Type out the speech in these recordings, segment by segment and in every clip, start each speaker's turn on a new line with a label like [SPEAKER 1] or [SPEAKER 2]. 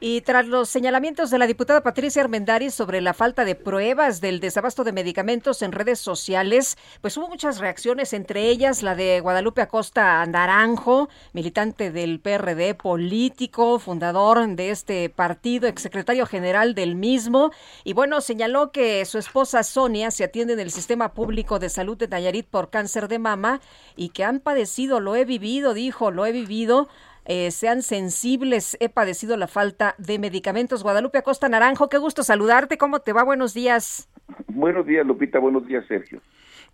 [SPEAKER 1] Y tras los señalamientos de la diputada Patricia Armendariz sobre la falta de pruebas del desabasto de medicamentos en redes sociales, pues hubo muchas reacciones, entre ellas la de Guadalupe Acosta Naranjo, militante del PRD, político, fundador de este partido, exsecretario general del mismo. Y bueno, señaló que su esposa Sonia se atiende en el sistema público de salud de Nayarit por cáncer de mama y que han padecido, lo he vivido, dijo, lo he vivido eh, sean sensibles. He padecido la falta de medicamentos. Guadalupe Acosta Naranjo, qué gusto saludarte. ¿Cómo te va? Buenos días.
[SPEAKER 2] Buenos días, Lupita. Buenos días, Sergio.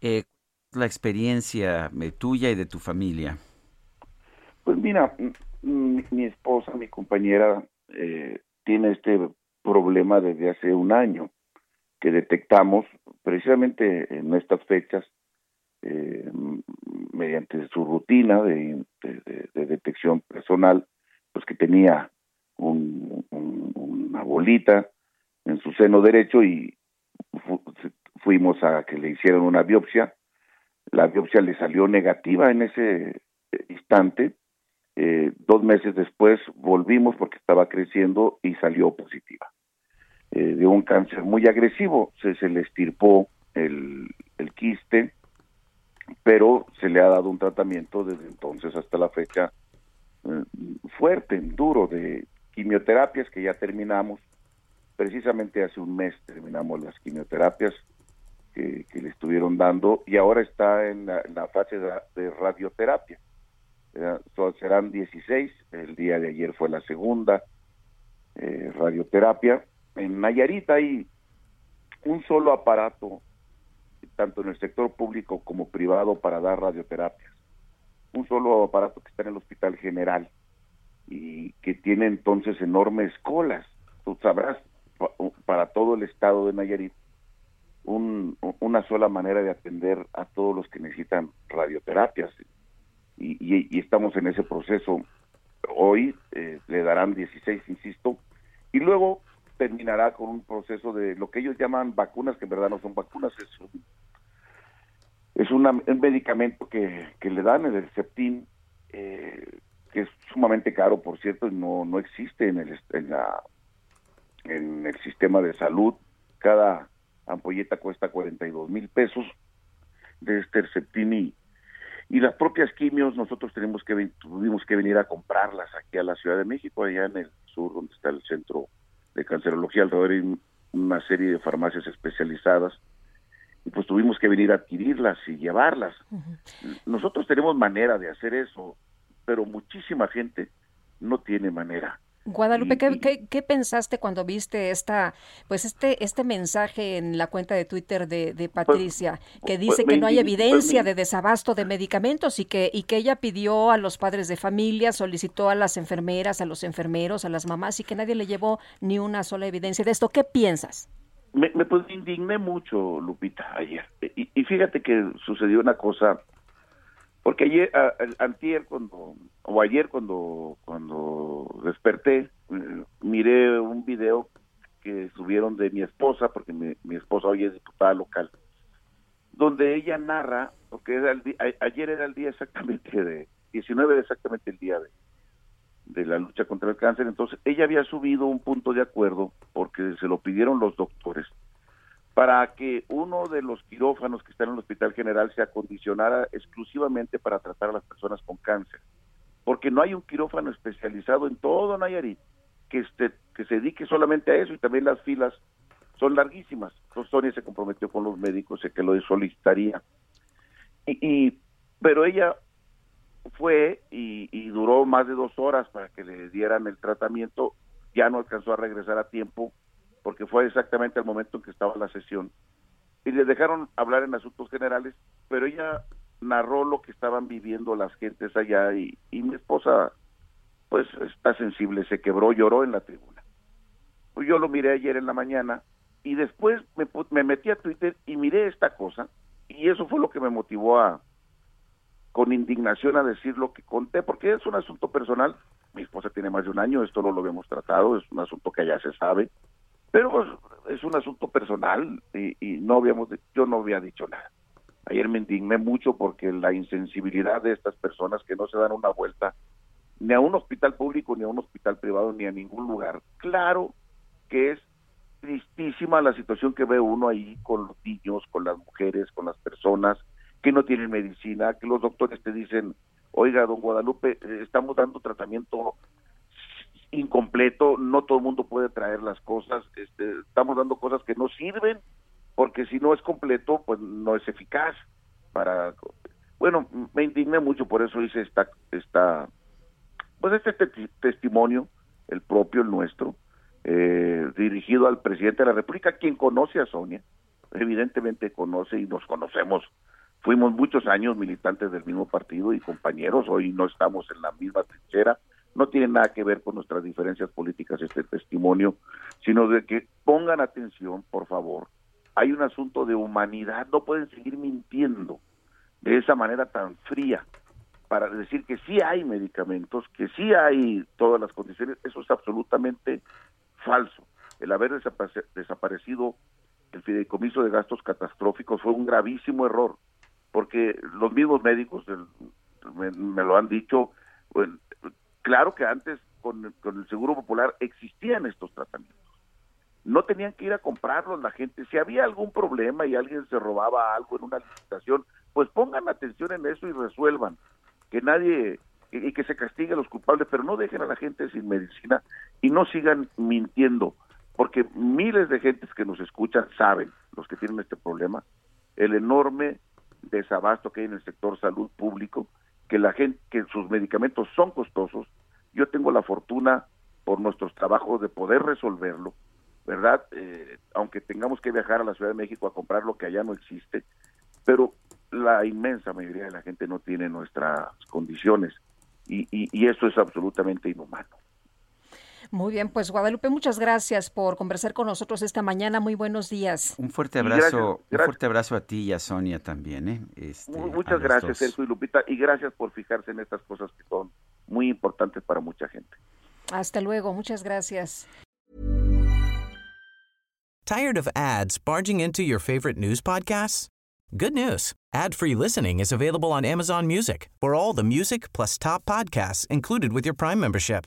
[SPEAKER 3] Eh, la experiencia eh, tuya y de tu familia.
[SPEAKER 2] Pues mira, mi, esposa, mi compañera, eh, tiene este problema desde hace un año que detectamos precisamente en estas fechas eh, mediante su rutina de, detección personal, pues que tenía una bolita en su seno derecho y fuimos a que le hicieran una biopsia. La biopsia le salió negativa en ese instante. Eh, dos meses después volvimos porque estaba creciendo y salió positiva. Eh, de un cáncer muy agresivo, se, se le estirpó el, quiste, pero se le ha dado un tratamiento desde entonces hasta la fecha eh, fuerte, duro, de quimioterapias que ya terminamos. Precisamente hace un mes terminamos las quimioterapias que, le estuvieron dando y ahora está en la, fase de, radioterapia. serán 16, el día de ayer fue la segunda eh, radioterapia. En Nayarit hay un solo aparato tanto en el sector público como privado para dar radioterapias. Un solo aparato que está en el Hospital General y que tiene entonces enormes colas. Tú sabrás, para todo el estado de Nayarit, un, una sola manera de atender a todos los que necesitan radioterapias. Y, estamos en ese proceso. Hoy eh, le darán 16, insisto, y luego terminará con un proceso de lo que ellos llaman vacunas, que en verdad no son vacunas, es un es un medicamento que, que le dan, el Septin, eh, que es sumamente caro, por cierto, y no, no existe en el, en, la, en el sistema de salud. Cada ampolleta cuesta 42 mil pesos de este Septin y, las propias quimios nosotros tenemos que tuvimos que venir a comprarlas aquí a la Ciudad de México, allá en el sur, donde está el centro de cancerología, alrededor de una serie de farmacias especializadas y pues tuvimos que venir a adquirirlas y llevarlas. Nosotros tenemos manera de hacer eso, pero muchísima gente no tiene manera.
[SPEAKER 1] Guadalupe, ¿qué, pensaste cuando viste esta, pues este, este mensaje en la cuenta de Twitter de, de pues, Patricia, que pues, dice que no hay evidencia de desabasto de medicamentos y que, y que ella pidió a los padres de familia, solicitó a las enfermeras, a los enfermeros, a las mamás y que nadie le llevó ni una sola evidencia de esto? ¿Qué piensas?
[SPEAKER 2] me, me pues indigné mucho, Lupita, ayer. Y, y, fíjate que sucedió una cosa, porque ayer, antier, cuando, o ayer cuando, cuando desperté, eh, miré un video que subieron de mi esposa, porque mi, esposa hoy es diputada local, donde ella narra, porque era el ayer era el día exactamente de, 19 exactamente el día de la lucha contra el cáncer. Entonces, ella había subido un punto de acuerdo porque se lo pidieron los doctores para que uno de los quirófanos que están en el Hospital General se acondicionara exclusivamente para tratar a las personas con cáncer. Porque no hay un quirófano especializado en todo Nayarit que, este, que se dedique solamente a eso y también las filas son larguísimas. Entonces Sonia se comprometió con los médicos de que lo solicitaría. Y, y pero ella fue y, duró más de dos horas para que le dieran el tratamiento, ya no alcanzó a regresar a tiempo porque fue exactamente el momento en que estaba la sesión. Y le dejaron hablar en asuntos generales, pero ella narró lo que estaban viviendo las gentes allá y, y mi esposa pues está sensible, se quebró, lloró en la tribuna. Pues yo lo miré ayer en la mañana y después me, me metí a Twitter y miré esta cosa y eso fue lo que me motivó a con indignación a decir lo que conté porque es un asunto personal. Mi esposa tiene más de un año esto no lo habíamos tratado es un asunto que ya se sabe pero pues, es un asunto personal y, y no habíamos yo no había dicho nada. Ayer me indigné mucho porque la insensibilidad de estas personas que no se dan una vuelta ni a un hospital público ni a un hospital privado ni a ningún lugar. Claro que es tristísima la situación que ve uno ahí con los niños, con las mujeres, con las personas que no tienen medicina, que los doctores te dicen, oiga, don Guadalupe, eh, estamos dando tratamiento incompleto, no todo el mundo puede traer las cosas, este, estamos dando cosas que no sirven, porque si no es completo, pues no es eficaz para... Bueno, me indigné mucho, por eso hice esta, esta pues este testimonio, el propio, el nuestro, eh, dirigido al presidente de la República, quien conoce a Sonia, evidentemente conoce y nos conocemos. Fuimos muchos años militantes del mismo partido y compañeros, hoy no estamos en la misma trinchera, no tiene nada que ver con nuestras diferencias políticas este testimonio, sino de que pongan atención, por favor. Hay un asunto de humanidad, no pueden seguir mintiendo de esa manera tan fría para decir que sí hay medicamentos, que sí hay todas las condiciones, eso es absolutamente falso. El haber desaparecido el fideicomiso de gastos catastróficos fue un gravísimo error, porque los mismos médicos me, lo han dicho, claro que antes con, el Seguro Popular existían estos tratamientos. No tenían que ir a comprarlos la gente. Si había algún problema y alguien se robaba algo en una licitación, pues pongan atención en eso y resuelvan. Que nadie y que se castigue a los culpables, pero no dejen a la gente sin medicina y no sigan mintiendo, porque miles de gentes que nos escuchan saben, los que tienen este problema, el enorme desabasto que hay en el sector salud público, que la gente, que sus medicamentos son costosos. Yo tengo la fortuna por nuestros trabajos de poder resolverlo, ¿verdad? Eh, aunque tengamos que viajar a la Ciudad de México a comprar lo que allá no existe, pero la inmensa mayoría de la gente no tiene nuestras condiciones y, y, eso es absolutamente inhumano.
[SPEAKER 1] Muy bien, pues Guadalupe, muchas gracias por conversar con nosotros esta mañana. Muy buenos días.
[SPEAKER 3] Un fuerte abrazo, un fuerte abrazo a ti y a Sonia también. ¿eh?
[SPEAKER 2] Este, muchas gracias, Sergio y Lupita, y gracias por fijarse en estas cosas que son muy importantes para mucha gente.
[SPEAKER 1] Hasta luego, muchas gracias.
[SPEAKER 4] Tired of ads barging into your favorite news podcasts? Good news. Ad-free listening is available on Amazon Music for all the music plus top podcasts included with your Prime membership.